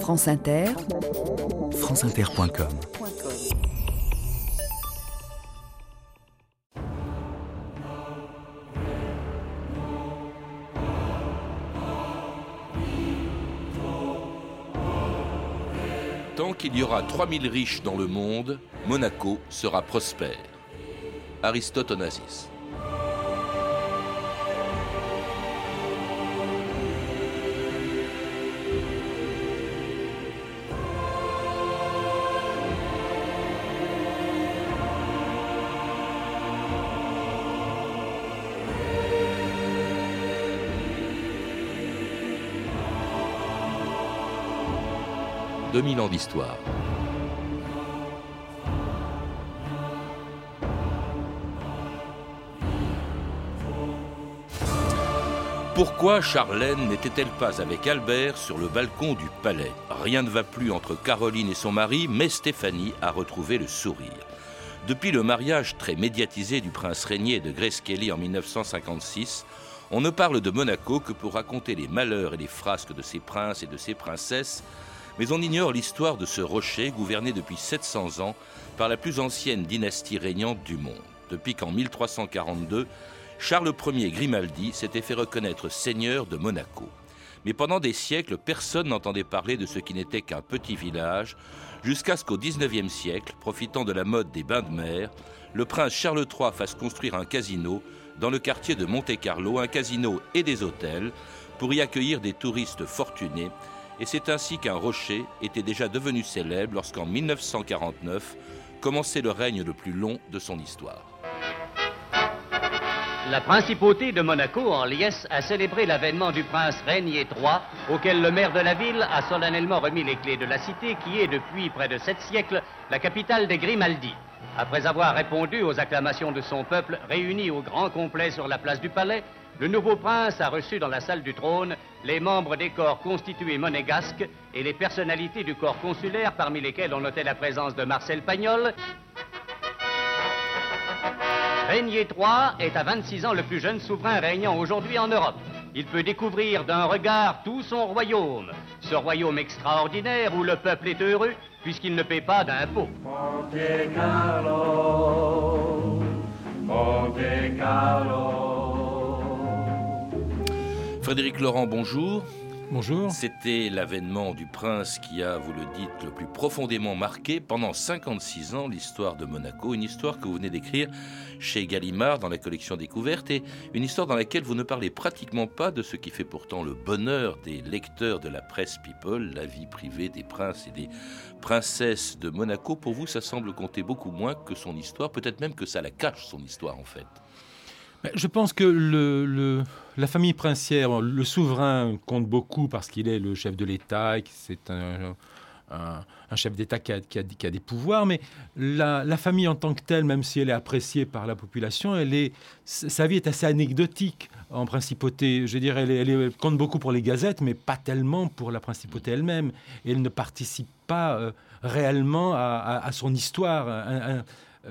France Inter, franceinter.com Tant qu'il y aura 3000 riches dans le monde, Monaco sera prospère. Aristote Onassis. « 2000 ans d'histoire. Pourquoi Charlène n'était-elle pas avec Albert sur le balcon du palais? Rien ne va plus entre Caroline et son mari, mais Stéphanie a retrouvé le sourire. Depuis le mariage très médiatisé du prince régnier de Grace Kelly en 1956, on ne parle de Monaco que pour raconter les malheurs et les frasques de ses princes et de ses princesses, mais on ignore l'histoire de ce rocher gouverné depuis 700 ans par la plus ancienne dynastie régnante du monde. Depuis qu'en 1342, Charles Ier Grimaldi s'était fait reconnaître seigneur de Monaco. Mais pendant des siècles, personne n'entendait parler de ce qui n'était qu'un petit village, jusqu'à ce qu'au XIXe siècle, profitant de la mode des bains de mer, le prince Charles III fasse construire un casino dans le quartier de Monte-Carlo, un casino et des hôtels, pour y accueillir des touristes fortunés. Et c'est ainsi qu'un rocher était déjà devenu célèbre lorsqu'en 1949 commençait le règne le plus long de son histoire. La principauté de Monaco en liesse a célébré l'avènement du prince Régnier III, auquel le maire de la ville a solennellement remis les clés de la cité qui est depuis près de sept siècles la capitale des Grimaldi. Après avoir répondu aux acclamations de son peuple réuni au grand complet sur la place du palais, le nouveau prince a reçu dans la salle du trône les membres des corps constitués monégasques et les personnalités du corps consulaire parmi lesquels on notait la présence de Marcel Pagnol, Régnier III est à 26 ans le plus jeune souverain régnant aujourd'hui en Europe. Il peut découvrir d'un regard tout son royaume, ce royaume extraordinaire où le peuple est heureux puisqu'il ne paie pas d'impôts. Monte Carlo, Monte Carlo. Frédéric Laurent, bonjour. Bonjour. C'était l'avènement du prince qui a, vous le dites, le plus profondément marqué pendant 56 ans l'histoire de Monaco, une histoire que vous venez d'écrire chez Gallimard dans la collection Découverte et une histoire dans laquelle vous ne parlez pratiquement pas de ce qui fait pourtant le bonheur des lecteurs de la presse People, la vie privée des princes et des princesses de Monaco. Pour vous, ça semble compter beaucoup moins que son histoire, peut-être même que ça la cache son histoire en fait. Je pense que la famille princière, le souverain compte beaucoup parce qu'il est le chef de l'État, c'est un, un, un, chef d'État qui, a, des pouvoirs, mais la, famille en tant que telle, même si elle est appréciée par la population, sa vie est assez anecdotique en principauté. Je dirais, elle, elle, compte beaucoup pour les gazettes, mais pas tellement pour la principauté elle-même. Elle ne participe pas euh, réellement à, son histoire.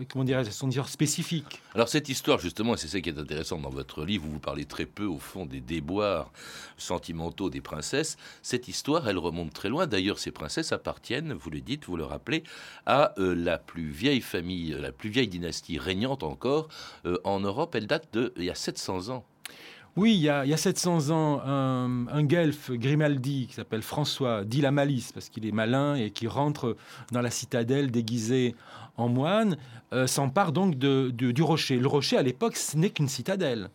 Comment dirais-je, son histoire spécifique. Alors cette histoire, justement, c'est ça qui est intéressant dans votre livre, où vous parlez très peu, au fond, des déboires sentimentaux des princesses. Cette histoire, elle remonte très loin. D'ailleurs, ces princesses appartiennent, vous le dites, vous le rappelez, à euh, la plus vieille famille, la plus vieille dynastie régnante encore euh, en Europe. Elle date de il y a 700 ans. Oui, il y, a, il y, a, 700 ans, un, un guelfe, Grimaldi, qui s'appelle François, dit la malice, parce qu'il est malin et qui rentre dans la citadelle déguisé en moine, euh, s'empare donc du rocher. Le rocher, à l'époque, ce n'est qu'une citadelle.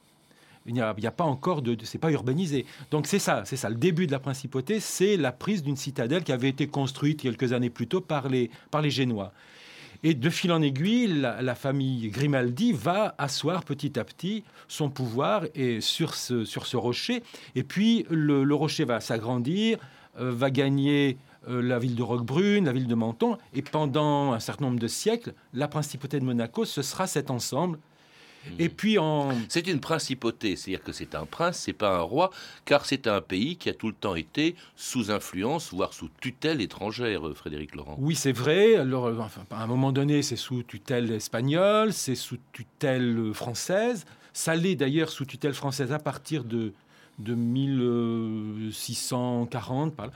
Il n'y a, pas encore de, c'est pas urbanisé. Donc c'est ça, c'est ça. Le début de la principauté, c'est la prise d'une citadelle qui avait été construite quelques années plus tôt par les Génois. Et de fil en aiguille, la, famille Grimaldi va asseoir petit à petit son pouvoir et sur, ce, sur ce rocher. Et puis le, le rocher va s'agrandir, euh, va gagner euh, la ville de Roquebrune, la ville de Menton. Et pendant un certain nombre de siècles, la principauté de Monaco, ce sera cet ensemble et puis en... C'est une principauté, c'est-à-dire que c'est un prince, c'est pas un roi, car c'est un pays qui a tout le temps été sous influence, voire sous tutelle étrangère, euh, Frédéric Laurent. Oui, c'est vrai. Alors, euh, enfin, à un moment donné, c'est sous tutelle espagnole, c'est sous tutelle française. Ça l'est d'ailleurs sous tutelle française à partir de, de 1640. Par là.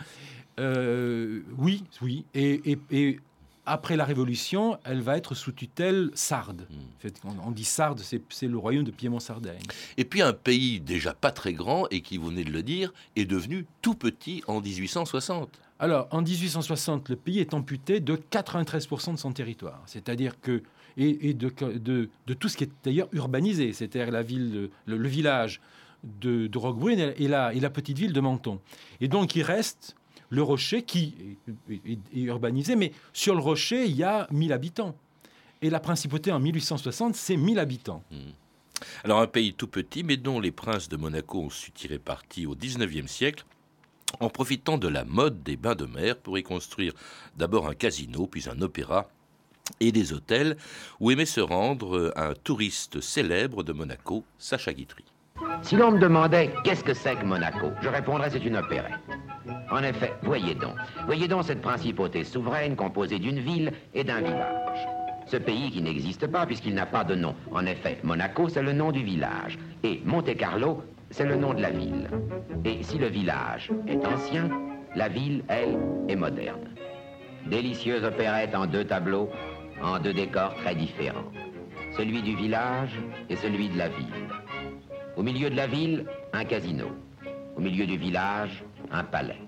Euh, oui, oui. Et, et- et après la Révolution, elle va être sous tutelle sarde. Mm. En fait, on, on dit sarde, c'est le royaume de Piémont-Sardaigne. Et puis un pays déjà pas très grand et qui, vous venez de le dire, est devenu tout petit en 1860. Alors, en 1860, le pays est amputé de 93% de son territoire. C'est-à-dire que. Et, et de, de, de tout ce qui est d'ailleurs urbanisé, c'est-à-dire la ville, le, le village de, de Roquebrune et la, et la petite ville de Menton. Et donc, il reste le rocher qui est, est- est urbanisé, mais sur le rocher, il y a 1000 habitants. Et la principauté en 1860, c'est 1000 habitants. Alors un pays tout petit, mais dont les princes de Monaco ont su tirer parti au 19e siècle, en profitant de la mode des bains de mer pour y construire d'abord un casino, puis un opéra et des hôtels où aimait se rendre un touriste célèbre de Monaco, Sacha Guitry. Si l'on me demandait qu'est-ce que c'est que Monaco, je répondrais c'est une opérette. En effet, voyez donc. Voyez donc cette principauté souveraine composée d'une ville et d'un village. Ce pays qui n'existe pas puisqu'il n'a pas de nom. En effet, Monaco, c'est le nom du village. Et Monte-Carlo, c'est le nom de la ville. Et si le village est ancien, la ville, elle, est moderne. Délicieuse opérette en deux tableaux, en deux décors très différents. Celui du village et celui de la ville. Au milieu de la ville, un casino. Au milieu du village, un palais.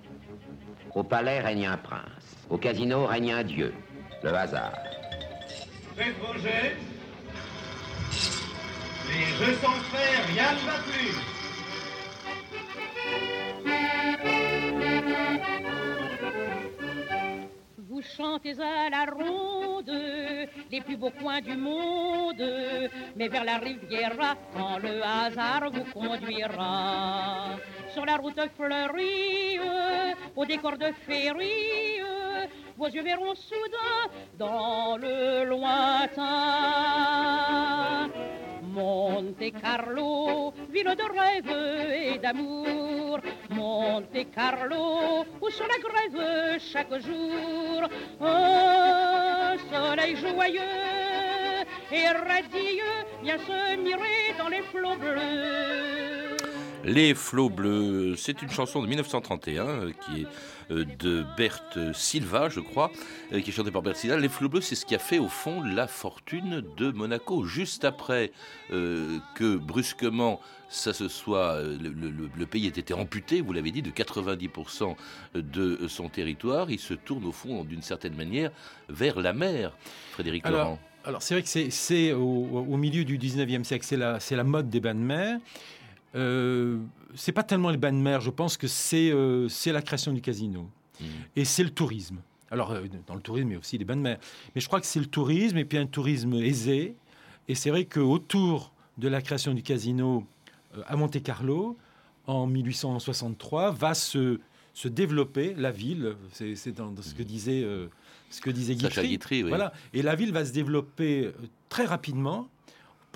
Au palais règne un prince. Au casino règne un dieu, le hasard. Les jeux sont faits, rien ne va plus. Vous chantez à la ronde les plus beaux coins du monde, mais vers la Riviera, quand le hasard vous conduira. Sur la route fleurie, au décor de féerie, vos yeux verront soudain dans le lointain. Monte Carlo, ville de rêve et d'amour. Monte Carlo, où sur la grève chaque jour un soleil joyeux et radieux vient se mirer dans les flots bleus. Les flots bleus, c'est une chanson de 1931 euh, qui est euh, de Berthe Silva, je crois, euh, qui est chantée par Berthe Silva. Les flots bleus, c'est ce qui a fait au fond la fortune de Monaco. Juste après euh, que brusquement ça se soit, le, le- le pays ait été amputé, vous l'avez dit, de 90% de son territoire, il se tourne au fond d'une certaine manière vers la mer. Frédéric Alors, Laurent. Alors c'est vrai que c'est- au, au milieu du 19e siècle, c'est la, c'est la mode des bains de mer. Euh, c'est pas tellement les bains de mer, je pense que c'est euh, la création du casino. Mhm. Et c'est le tourisme. Alors euh, dans le tourisme, il y a aussi les bains de mer. Mais je crois que c'est le tourisme et puis un tourisme aisé. Et c'est vrai qu'autour de la création du casino euh, à Monte-Carlo, en 1863, va se, se développer la ville. C'est dans, dans ce que disait, euh, ce que disait Guitry. Guitry, oui. Voilà. Et la ville va se développer très rapidement.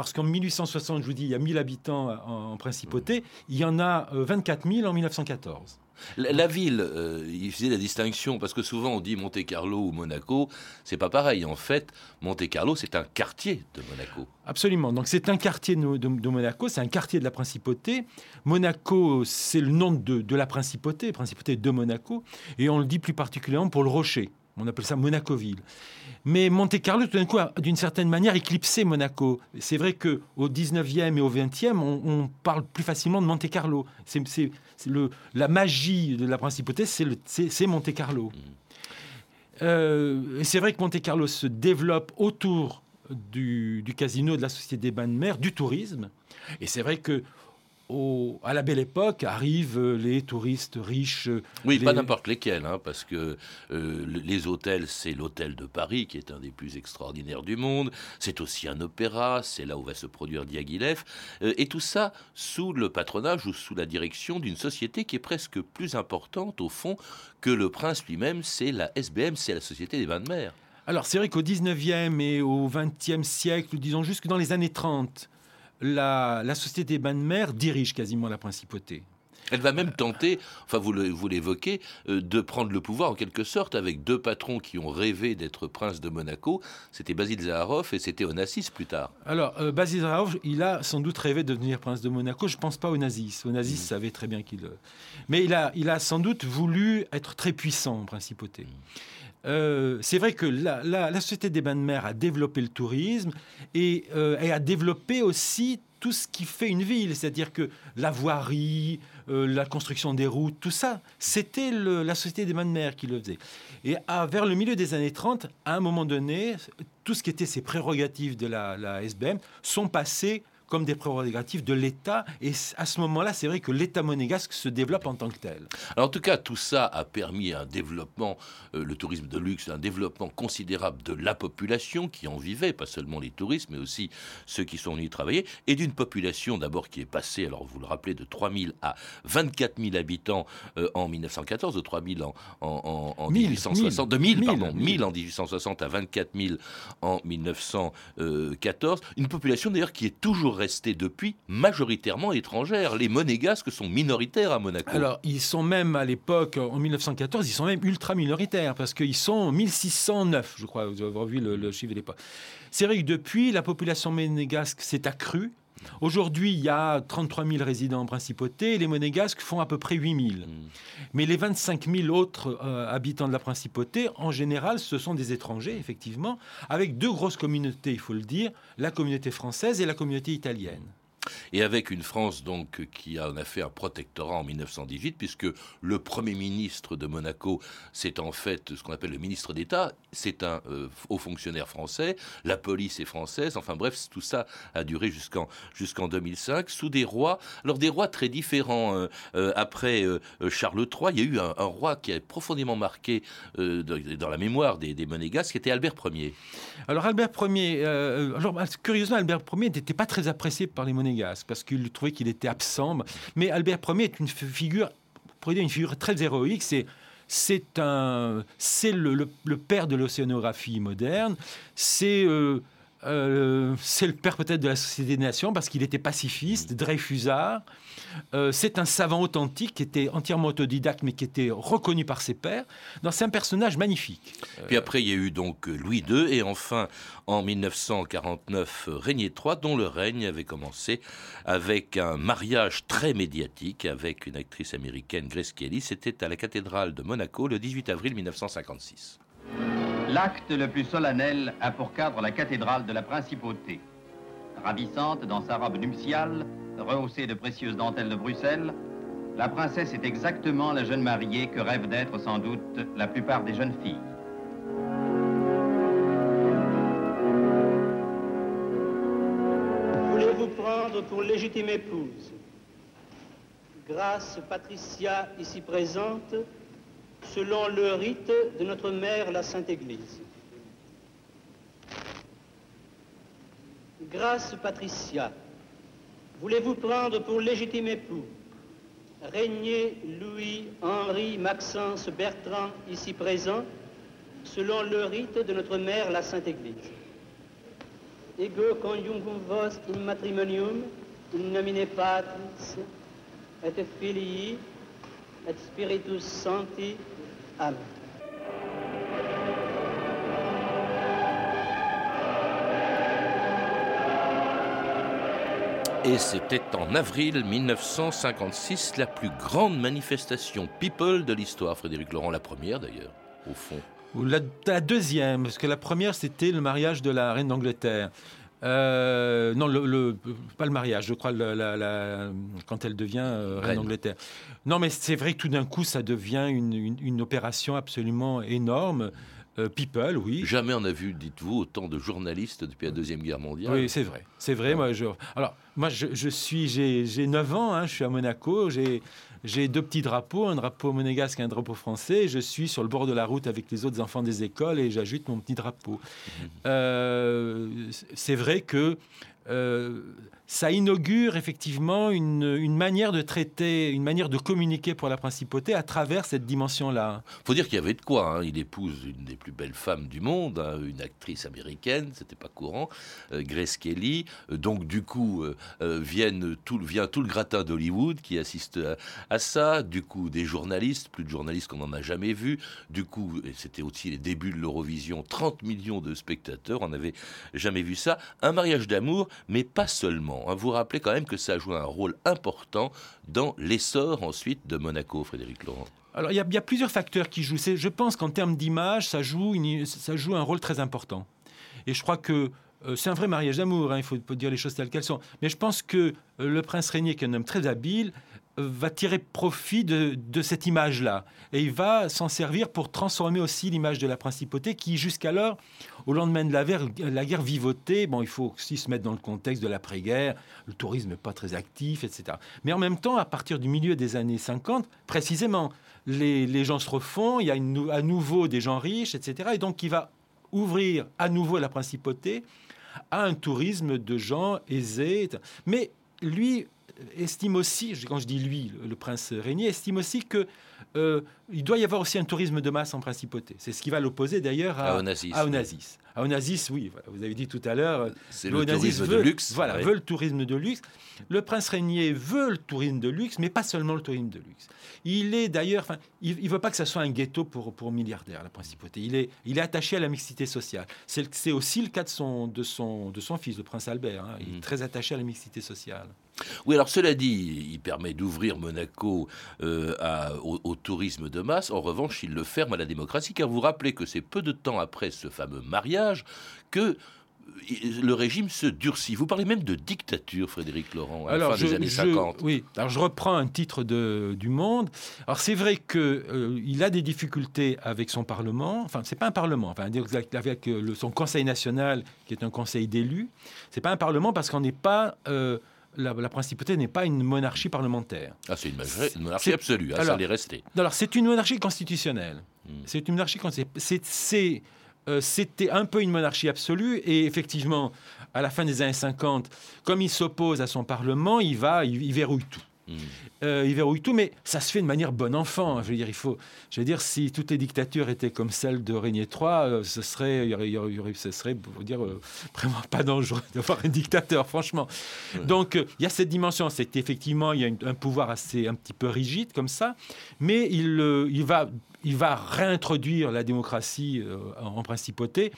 Parce qu'en 1860, je vous dis, il y a 1000 habitants en, en principauté. Il y en a euh, 24 000 en 1914. La, la ville, euh, il faisait la distinction parce que souvent on dit Monte Carlo ou Monaco, c'est pas pareil. En fait, Monte Carlo, c'est un quartier de Monaco. Absolument. Donc c'est un quartier de, de- de Monaco, c'est un quartier de la principauté. Monaco, c'est le nom de, de la principauté, principauté de Monaco. Et on le dit plus particulièrement pour le rocher. On appelle ça Monacoville. Mais Monte-Carlo, tout d'un coup, a d'une certaine manière éclipsé Monaco. C'est vrai que au 19e et au 20e, on, on parle plus facilement de Monte-Carlo. C'est, c'est- c'est le, la magie de la principauté, c'est, le- c'est, c'est Monte-Carlo. Euh, et c'est vrai que Monte-Carlo se développe autour du, du casino, de la Société des bains de mer, du tourisme. Et c'est vrai que au- à la belle époque arrivent euh, les touristes riches. euh, Oui, les- pas n'importe lesquels, hein, parce que euh, le- les hôtels, c'est l'hôtel de Paris, qui est un des plus extraordinaires du monde. C'est aussi un opéra, c'est là où va se produire Diaghilev. Euh, et tout ça sous le patronage ou sous la direction d'une société qui est presque plus importante, au fond, que le prince lui-même. C'est la SBM, c'est la Société des Bains de Mer. Alors c'est vrai qu'au 19e et au 20e siècle, disons jusque dans les années 30, la, la Société des bains de mer dirige quasiment la principauté. Elle va même tenter, enfin vous l'évoquez, euh, de prendre le pouvoir en quelque sorte avec deux patrons qui ont rêvé d'être prince de Monaco. C'était Basil Zaharov et c'était Onassis plus tard. Alors euh, Basil Zaharov, il a sans doute rêvé de devenir prince de Monaco. Je ne pense pas Onassis. Onassis mm. savait très bien qu'il... Mais il a, il a sans doute voulu être très puissant en principauté. Euh, c'est vrai que la, Société des bains de mer a développé le tourisme et, euh, a développé aussi tout ce qui fait une ville, c'est-à-dire que la voirie, euh, la construction des routes, tout ça, c'était la Société des bains de mer qui le faisait. Et vers le milieu des années 30, à un moment donné, tout ce qui était ses prérogatives de la, la SBM sont passés comme des prérogatives de l'État. Et à ce moment-là, c'est vrai que l'État monégasque se développe en tant que tel. Alors, en tout cas, tout ça a permis un développement, euh, le tourisme de luxe, un développement considérable de la population qui en vivait, pas seulement les touristes, mais aussi ceux qui sont venus travailler, et d'une population d'abord qui est passée, alors vous le rappelez, de 3 000 à 24 000 habitants euh, en 1914, de 3 000 en, en, 1860, de 1000, pardon, 1000 en 1860 à 24 000 en 1914. Une population d'ailleurs qui est toujours restée depuis majoritairement étrangère. Les monégasques sont minoritaires à Monaco. Alors, ils sont même à l'époque, en 1914, ils sont même ultra minoritaires parce qu'ils sont 1609, je crois, vous avez vu le, chiffre de l'époque. C'est vrai que depuis, la population monégasque s'est accrue. Aujourd'hui, il y a 33 000 résidents en principauté, les monégasques font à peu près 8 000. Hmm. Mais les 25 000 autres euh, habitants de la principauté, en général, ce sont des étrangers, effectivement, avec deux grosses communautés, il faut le dire, la communauté française et la communauté italienne. Et avec une France donc qui en a fait un protectorat en 1918, puisque le Premier ministre de Monaco, c'est en fait ce qu'on appelle le ministre d'État, c'est un euh, haut fonctionnaire français, la police est française, enfin bref, tout ça a duré jusqu'en jusqu'en 2005, sous des rois, alors des rois très différents. Euh, euh, après Charles III, il y a eu un, roi qui a profondément marqué dans la mémoire des, des qui était Albert Ier. Alors Albert Ier, curieusement, Albert Ier n'était pas très apprécié par les Monégasques parce qu'il trouvait qu'il était absent. Mais Albert Ier est une figure, pour dire une figure très héroïque. C'est c'est un, c'est le, père de l'océanographie moderne. C'est euh, euh, c'est le père peut-être de la Société des Nations parce qu'il était pacifiste, Dreyfusard. Euh, c'est un savant authentique qui était entièrement autodidacte mais qui était reconnu par ses pairs. C'est un personnage magnifique. Puis après, il y a eu donc Louis II et enfin en 1949 Régnier III dont le règne avait commencé avec un mariage très médiatique avec une actrice américaine, Grace Kelly. C'était à la cathédrale de Monaco le 18 avril 1956. L'acte le plus solennel a pour cadre la cathédrale de la principauté. Ravissante dans sa robe nuptiale, rehaussée de précieuses dentelles de Bruxelles, la princesse est exactement la jeune mariée que rêvent d'être sans doute la plupart des jeunes filles. Voulez-vous prendre pour légitime épouse? Grâce Patricia ici présente, selon le rite de notre mère, la Sainte Église. Grâce Patricia, voulez-vous prendre pour légitime époux Régnier Louis Henri Maxence Bertrand, ici présent, selon le rite de notre mère, la Sainte Église. Ego conjungum vos in matrimonium, in nomine Patris, et Filii, et Spiritus Sancti. Amen. Et c'était en avril 1956 la plus grande manifestation people de l'histoire. Frédéric Laurent, la première d'ailleurs, au fond. La, la, deuxième, parce que la première c'était le mariage de la reine d'Angleterre. Euh, non, le, pas le mariage, je crois, la, quand elle devient euh, reine d'Angleterre. Non, mais c'est vrai que tout d'un coup, ça devient une, opération absolument énorme. Euh, people, oui. Jamais on a vu, dites-vous, autant de journalistes depuis la Deuxième Guerre mondiale. Oui, c'est vrai. C'est vrai. Moi, je, alors, moi, je, suis, j'ai 9 ans, hein, je suis à Monaco, j'ai deux petits drapeaux, un drapeau monégasque et un drapeau français. Je suis sur le bord de la route avec les autres enfants des écoles et j'ajoute mon petit drapeau. Mhm. Euh, c'est vrai que euh, ça inaugure effectivement une, une, manière de traiter, une manière de communiquer pour la principauté à travers cette dimension-là. faut dire qu'il y avait de quoi. Hein. Il épouse une des plus belles femmes du monde, hein, une actrice américaine, c'était pas courant, euh, Grace Kelly. Euh, donc du coup, euh, viennent tout, vient tout le gratin d'Hollywood qui assiste à, à, ça. Du coup, des journalistes, plus de journalistes qu'on n'en a jamais vu. Du coup, c'était aussi les débuts de l'Eurovision, 30 millions de spectateurs, on n'avait jamais vu ça. Un mariage d'amour mais pas seulement. Hein. Vous rappelez quand même que ça a joué un rôle important dans l'essor ensuite de Monaco, Frédéric Laurent. Alors il y, a plusieurs facteurs qui jouent. Je pense qu'en termes d'image, ça joue, ça joue un rôle très important. Et je crois que euh, c'est un vrai mariage d'amour, hein, il faut, dire les choses telles qu'elles sont. Mais je pense que euh, le prince Régnier, qui est un homme très habile, va tirer profit de, cette image-là. Et il va s'en servir pour transformer aussi l'image de la principauté qui, jusqu'alors, au lendemain de la guerre, la guerre vivotait. Bon, il faut aussi se mettre dans le contexte de l'après-guerre. Le tourisme n'est pas très actif, etc. Mais en même temps, à partir du milieu des années 50, précisément, les, gens se refont, il y a à nouveau des gens riches, etc. Et donc, il va ouvrir à nouveau la principauté à un tourisme de gens aisés. Mais lui, estime aussi, quand je dis lui, le, prince Régnier, estime aussi que euh, il doit y avoir aussi un tourisme de masse en principauté. C'est ce qui va l'opposer d'ailleurs à, à Onassis. À Onassis. À Onassis, oui, vous avez dit tout à l'heure. C'est le tourisme de luxe. Voilà, veut le tourisme de luxe. Le prince Régnier veut le tourisme de luxe, mais pas seulement le tourisme de luxe. Il est d'ailleurs, il ne veut pas que ça soit un ghetto pour, pour milliardaires, la principauté. Il est, il est attaché à la mixité sociale. C'est aussi le cas de son, de son, de son fils, le prince Albert. Hein. Il est mhm. très attaché à la mixité sociale. Oui, alors cela dit, il permet d'ouvrir Monaco euh, au, tourisme de masse. En revanche, il le ferme à la démocratie, car vous rappelez que c'est peu de temps après ce fameux mariage que le régime se durcit. Vous parlez même de dictature, Frédéric Laurent, à la fin des années 50. Oui, alors je reprends un titre de, du Monde. Alors c'est vrai qu'il euh, a des difficultés avec son Parlement. Enfin, c'est pas un Parlement. Enfin, avec le, son Conseil national, qui est un conseil d'élus. C'est pas un Parlement parce qu'on n'est pas euh, la, principauté n'est pas une monarchie parlementaire. Ah, c'est une, monarchie absolue, hein, ça allait rester. Alors, c'est une monarchie constitutionnelle. Hmm. C'est une monarchie constitutionnelle. Euh, c'était un peu une monarchie absolue et effectivement, à la fin des années 50, comme il s'oppose à son Parlement, il va, il verrouille tout. Mm. Euh, il verrouille tout, mais ça se fait de manière bon enfant. Je veux dire, il faut, je veux dire, si toutes les dictatures étaient comme celle de Régnier III, euh, ce serait, il y aurait, ce serait, pour dire, euh, vraiment pas dangereux d'avoir un dictateur, franchement. Donc, il y a cette dimension, c'est effectivement, il y a un pouvoir assez, un petit peu rigide comme ça, mais il, il va, il va réintroduire la démocratie en principauté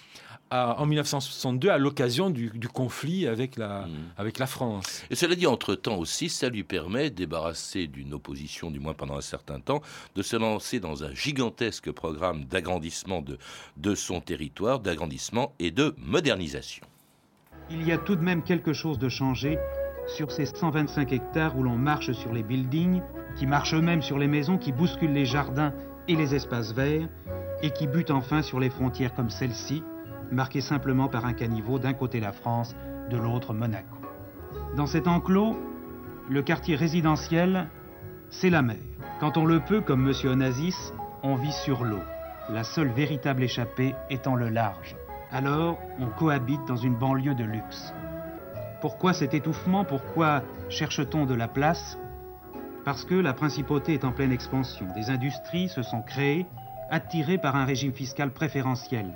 en 1962 à l'occasion du, conflit avec la, hmm. avec la France. Et cela dit, entre-temps aussi, ça lui permet, débarrassé d'une opposition, du moins pendant un certain temps, de se lancer dans un gigantesque programme d'agrandissement de, de son territoire, d'agrandissement et de modernisation. Il y a tout de même quelque chose de changé sur ces 125 hectares où l'on marche sur les buildings, qui marchent eux-mêmes sur les maisons, qui bousculent les jardins et les espaces verts, et qui butent enfin sur les frontières comme celle-ci, marqué simplement par un caniveau d'un côté la France, de l'autre Monaco. Dans cet enclos, le quartier résidentiel, c'est la mer. Quand on le peut, comme M. Onassis, on vit sur l'eau, la seule véritable échappée étant le large. Alors, on cohabite dans une banlieue de luxe. Pourquoi cet étouffement? Pourquoi cherche-t-on de la place? Parce que la principauté est en pleine expansion. Des industries se sont créées, attirées par un régime fiscal préférentiel,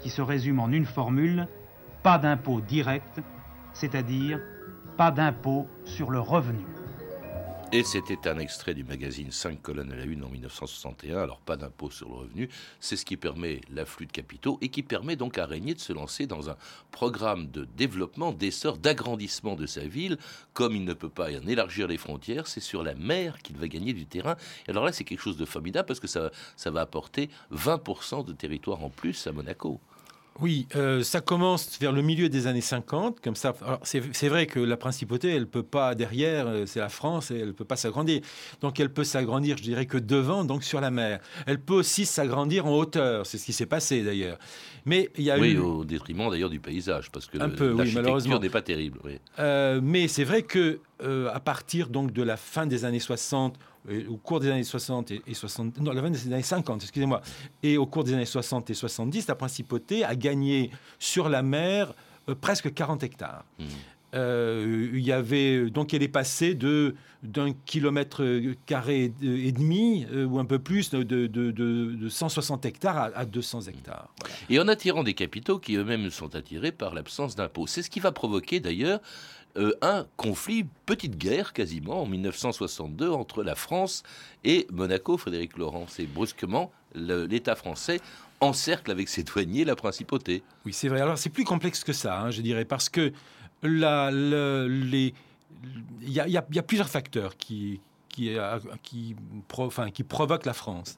qui se résume en une formule, pas d'impôt direct, c'est-à-dire pas d'impôt sur le revenu. Et c'était un extrait du magazine 5 colonnes à la une en 1961. Alors pas d'impôt sur le revenu, c'est ce qui permet l'afflux de capitaux et qui permet donc à Régnier de se lancer dans un programme de développement, d'essor, d'agrandissement de sa ville. Comme il ne peut pas en élargir les frontières, c'est sur la mer qu'il va gagner du terrain. Et alors là, c'est quelque chose de formidable parce que ça, ça va apporter 20% de territoire en plus à Monaco. Oui, euh, ça commence vers le milieu des années 50, comme ça. C'est vrai que la principauté, elle peut pas derrière, euh, c'est la France, et elle peut pas s'agrandir. Donc elle peut s'agrandir, je dirais que devant, donc sur la mer. Elle peut aussi s'agrandir en hauteur, c'est ce qui s'est passé d'ailleurs. Mais il y a oui, au détriment d'ailleurs du paysage, parce que l'architecture n'est pas terrible. Euh, mais c'est vrai que à partir donc de la fin des années 60 au cours des années 60 et, 60, non, la fin des années 50, excusez-moi, et au cours des années 60 et 70, la principauté a gagné sur la mer euh, presque 40 hectares. Mmh. Euh, il y avait donc elle est passée de d'un kilomètre carré et demi euh, ou un peu plus de, de, de, 160 hectares à, 200 hectares. Et en attirant des capitaux qui eux-mêmes sont attirés par l'absence d'impôts. C'est ce qui va provoquer d'ailleurs euh, un conflit, petite guerre quasiment en 1962 entre la France et Monaco. Frédéric Laurent, c'est brusquement l'État français encercle avec ses douaniers la principauté. Oui, c'est vrai. Alors c'est plus complexe que ça, hein, je dirais, parce que il y, a, plusieurs facteurs qui, qui provoquent la France.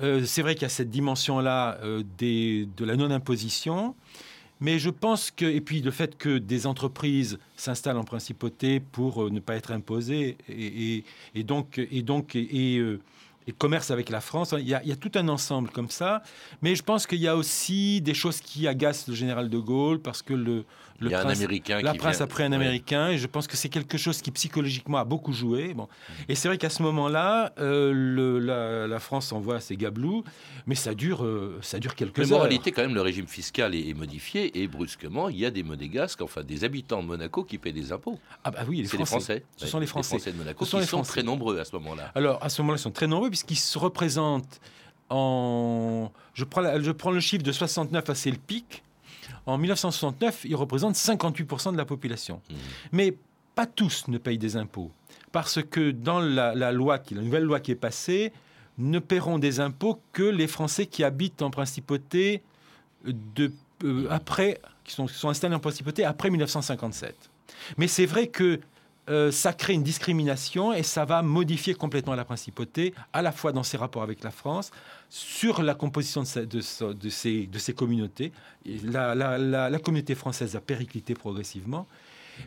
Euh, c'est vrai qu'il y a cette dimension-là euh, de la non-imposition, mais je pense que, et puis le fait que des entreprises s'installent en principauté pour euh, ne pas être imposées, et, et, donc, et, donc, et, commerce avec la France. A, il y, a, tout un ensemble comme ça. Mais je pense qu'il y a aussi des choses qui agacent le général de Gaulle parce que le, le prince, un Américain la qui prince vient... a pris un Américain et je pense que c'est quelque chose qui psychologiquement a beaucoup joué. Bon. Et c'est vrai qu'à ce moment-là, euh, la, la, France envoie ses gablous, mais ça dure, euh, ça dure quelques mais heures. en réalité, quand même, le régime fiscal est, est, modifié et brusquement, il y a des monégasques, enfin des habitants de Monaco qui paient des impôts. Ah bah oui, les Français. Les Français. Ce ouais, sont les Français. Les Français de Monaco Ce sont qui les sont Français. très nombreux à ce moment-là. Alors à ce moment-là, ils sont très nombreux puisqu'ils se représentent en... Je prends, la, je prends le chiffre de 69, c'est le pic. En 1969, ils représentent 58% de la population. Mmh. Mais pas tous ne payent des impôts. Parce que dans la, la, loi, qui, la nouvelle loi qui est passée, ne paieront des impôts que les Français qui habitent en principauté de, euh, après, qui sont, qui sont installés en principauté après 1957. Mais c'est vrai que euh, ça crée une discrimination et ça va modifier complètement la principauté, à la fois dans ses rapports avec la France, sur la composition de, sa, ces, communautés. La, la, communauté française a périclité progressivement.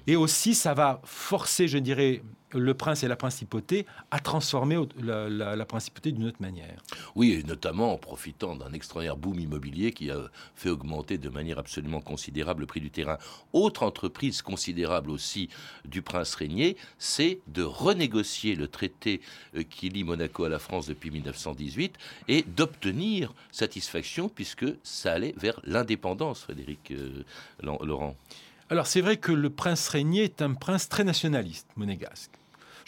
Et aussi, ça va forcer, je dirais, le prince et la principauté à transformer la, principauté d'une autre manière. Oui, et notamment en profitant d'un extraordinaire boom immobilier qui a fait augmenter de manière absolument considérable le prix du terrain. Autre entreprise considérable aussi du prince régnier, c'est de renégocier le traité euh, qui lie Monaco à la France depuis 1918 et d'obtenir satisfaction puisque ça allait vers l'indépendance, Frédéric euh, Laurent. Alors c'est vrai que le prince régnier est un prince très nationaliste, monégasque.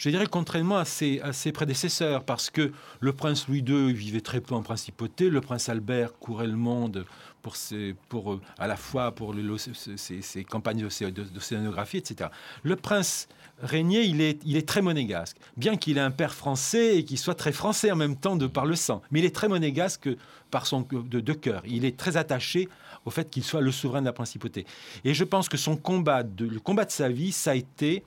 Je dirais contrairement à ses, à ses, prédécesseurs, parce que le prince Louis II vivait très peu en principauté, le prince Albert courait le monde pour, ses, pour à la fois pour ses, ses, campagnes d'océanographie, etc. Le prince régnier, il est, il est très monégasque, bien qu'il ait un père français et qu'il soit très français en même temps de par le sang, mais il est très monégasque par son de, de cœur. Il est très attaché au fait qu'il soit le souverain de la principauté. Et je pense que son combat, de, le combat de sa vie, ça a été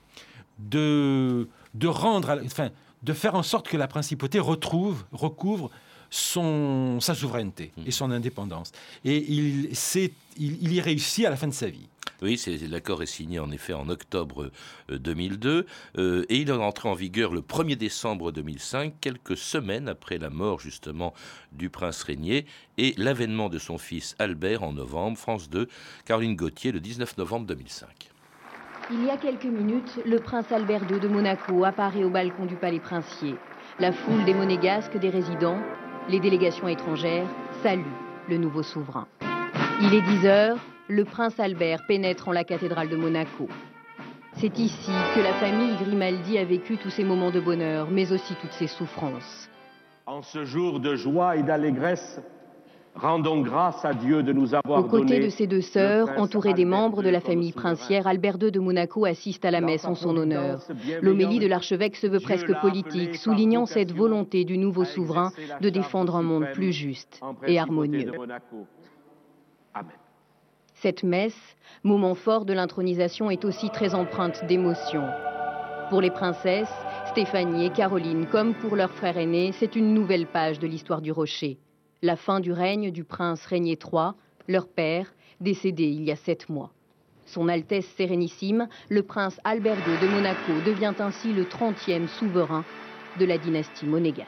de, de rendre, enfin, de faire en sorte que la principauté retrouve, recouvre son, sa souveraineté et son indépendance. Et il, il, il y réussit à la fin de sa vie. Oui, l'accord est signé en effet en octobre 2002 euh, et il est entré en vigueur le 1er décembre 2005, quelques semaines après la mort justement du prince régnier et l'avènement de son fils Albert en novembre, France 2, Caroline Gauthier le 19 novembre 2005. Il y a quelques minutes, le prince Albert II de Monaco apparaît au balcon du palais princier. La foule des monégasques, des résidents, les délégations étrangères saluent le nouveau souverain. Il est 10 heures, le prince Albert pénètre en la cathédrale de Monaco. C'est ici que la famille Grimaldi a vécu tous ces moments de bonheur, mais aussi toutes ces souffrances. En ce jour de joie et d'allégresse, rendons grâce à Dieu de nous avoir Aux côtés de ses deux sœurs, entourées des membres de la famille princière, Albert II de Monaco assiste à la messe en son honneur. L'homélie de l'archevêque se veut presque politique, soulignant cette volonté du nouveau souverain de défendre un monde plus juste et harmonieux. Cette messe, moment fort de l'intronisation, est aussi très empreinte d'émotion. Pour les princesses, Stéphanie et Caroline, comme pour leur frère aîné, c'est une nouvelle page de l'histoire du rocher. La fin du règne du prince Régnier III, leur père, décédé il y a sept mois. Son Altesse Sérénissime, le prince Albert II de Monaco, devient ainsi le 30e souverain de la dynastie monégasque.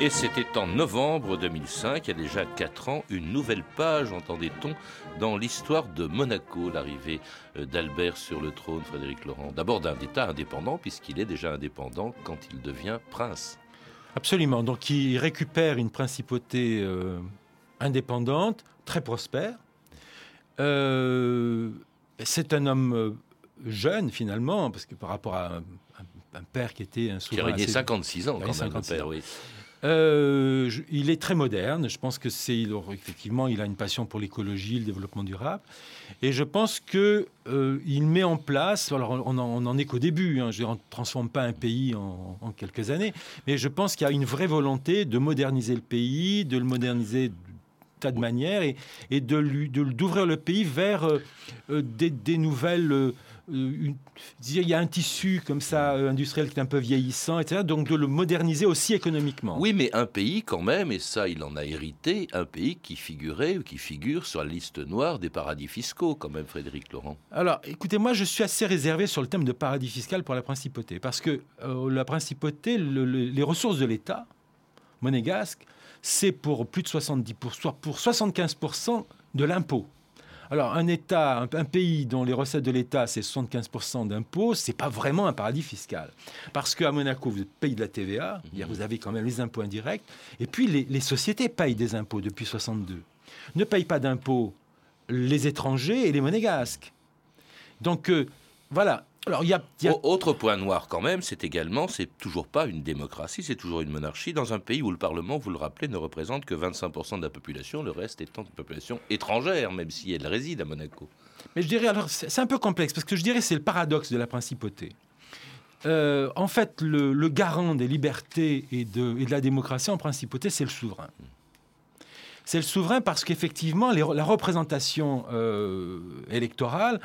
Et c'était en novembre 2005, il y a déjà 4 ans, une nouvelle page, entendait-on, dans l'histoire de Monaco, l'arrivée d'Albert sur le trône, Frédéric Laurent. D'abord d'un État indépendant, puisqu'il est déjà indépendant quand il devient prince. Absolument. Donc il récupère une principauté euh, indépendante, très prospère. Euh, c'est un homme euh, jeune finalement, parce que par rapport à un, père qui était un Qui a souverain. régné assez- 56 ans, quand même, 56 le père, ans. oui. Euh, il est très moderne. Je pense que c'est effectivement il a une passion pour l'écologie, le développement durable, et je pense que euh, il met en place. Alors on en, on en est qu'au début. Hein, je ne transforme pas un pays en, quelques années, mais je pense qu'il y a une vraie volonté de moderniser le pays, de le moderniser de tas de manières et, de d'ouvrir le pays vers euh, des nouvelles. Euh, une- il y a un tissu comme ça euh, industriel qui est un peu vieillissant, etc. Donc de le moderniser aussi économiquement. Oui, mais un pays quand même, et ça il en a hérité, un pays qui figurait ou qui figure sur la liste noire des paradis fiscaux, quand même, Frédéric Laurent. Alors, écoutez, moi, je suis assez réservé sur le thème de paradis fiscal pour la principauté, parce que euh, la principauté, le- le- les ressources de l'État monégasque, c'est pour plus de 70 pour, soit pour 75 de l'impôt. Alors, un État, un, un pays dont les recettes de l'État, c'est 75% d'impôts, c'est pas vraiment un paradis fiscal. Parce qu'à Monaco, vous payez de la TVA, c'est-à-dire vous avez quand même les impôts indirects, et puis les, les sociétés payent des impôts depuis 62. Ne payent pas d'impôts les étrangers et les monégasques. Donc, euh, voilà. Alors, y a, y a- Au- Autre point noir quand même, c'est également, c'est toujours pas une démocratie, c'est toujours une monarchie dans un pays où le Parlement, vous le rappelez, ne représente que 25% de la population, le reste étant une population étrangère, même si elle réside à Monaco. Mais je dirais, alors, c'est un peu complexe, parce que je dirais c'est le paradoxe de la principauté. Euh, en fait, le, le garant des libertés et de, et de la démocratie en principauté, c'est le souverain. C'est le souverain parce qu'effectivement, la représentation euh, électorale,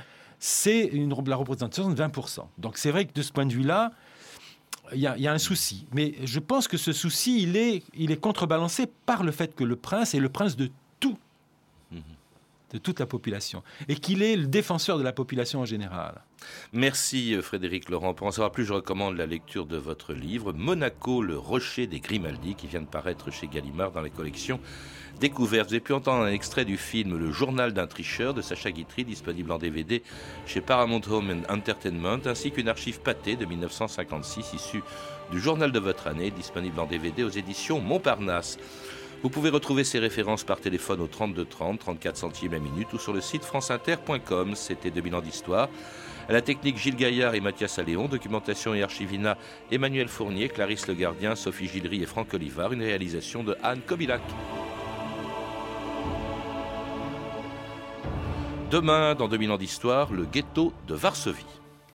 c'est une, la représentation de 20%. Donc c'est vrai que de ce point de vue-là, il y, a, il y a un souci. Mais je pense que ce souci, il est, il est contrebalancé par le fait que le prince est le prince de de toute la population, et qu'il est le défenseur de la population en général. Merci euh, Frédéric Laurent. Pour en savoir plus, je recommande la lecture de votre livre Monaco, le rocher des Grimaldi, qui vient de paraître chez Gallimard dans la collection Découverte. Vous avez pu entendre un extrait du film Le journal d'un tricheur de Sacha Guitry, disponible en DVD chez Paramount Home Entertainment, ainsi qu'une archive pâtée de 1956 issue du journal de votre année, disponible en DVD aux éditions Montparnasse. Vous pouvez retrouver ces références par téléphone au 32 30, 34 centimes la minute ou sur le site franceinter.com. C'était 2000 ans d'histoire. À la technique Gilles Gaillard et Mathias Alléon, documentation et archivina Emmanuel Fournier, Clarisse Le Gardien, Sophie Gilry et Franck Olivard, une réalisation de Anne Kobilac. Demain, dans 2000 ans d'histoire, le ghetto de Varsovie.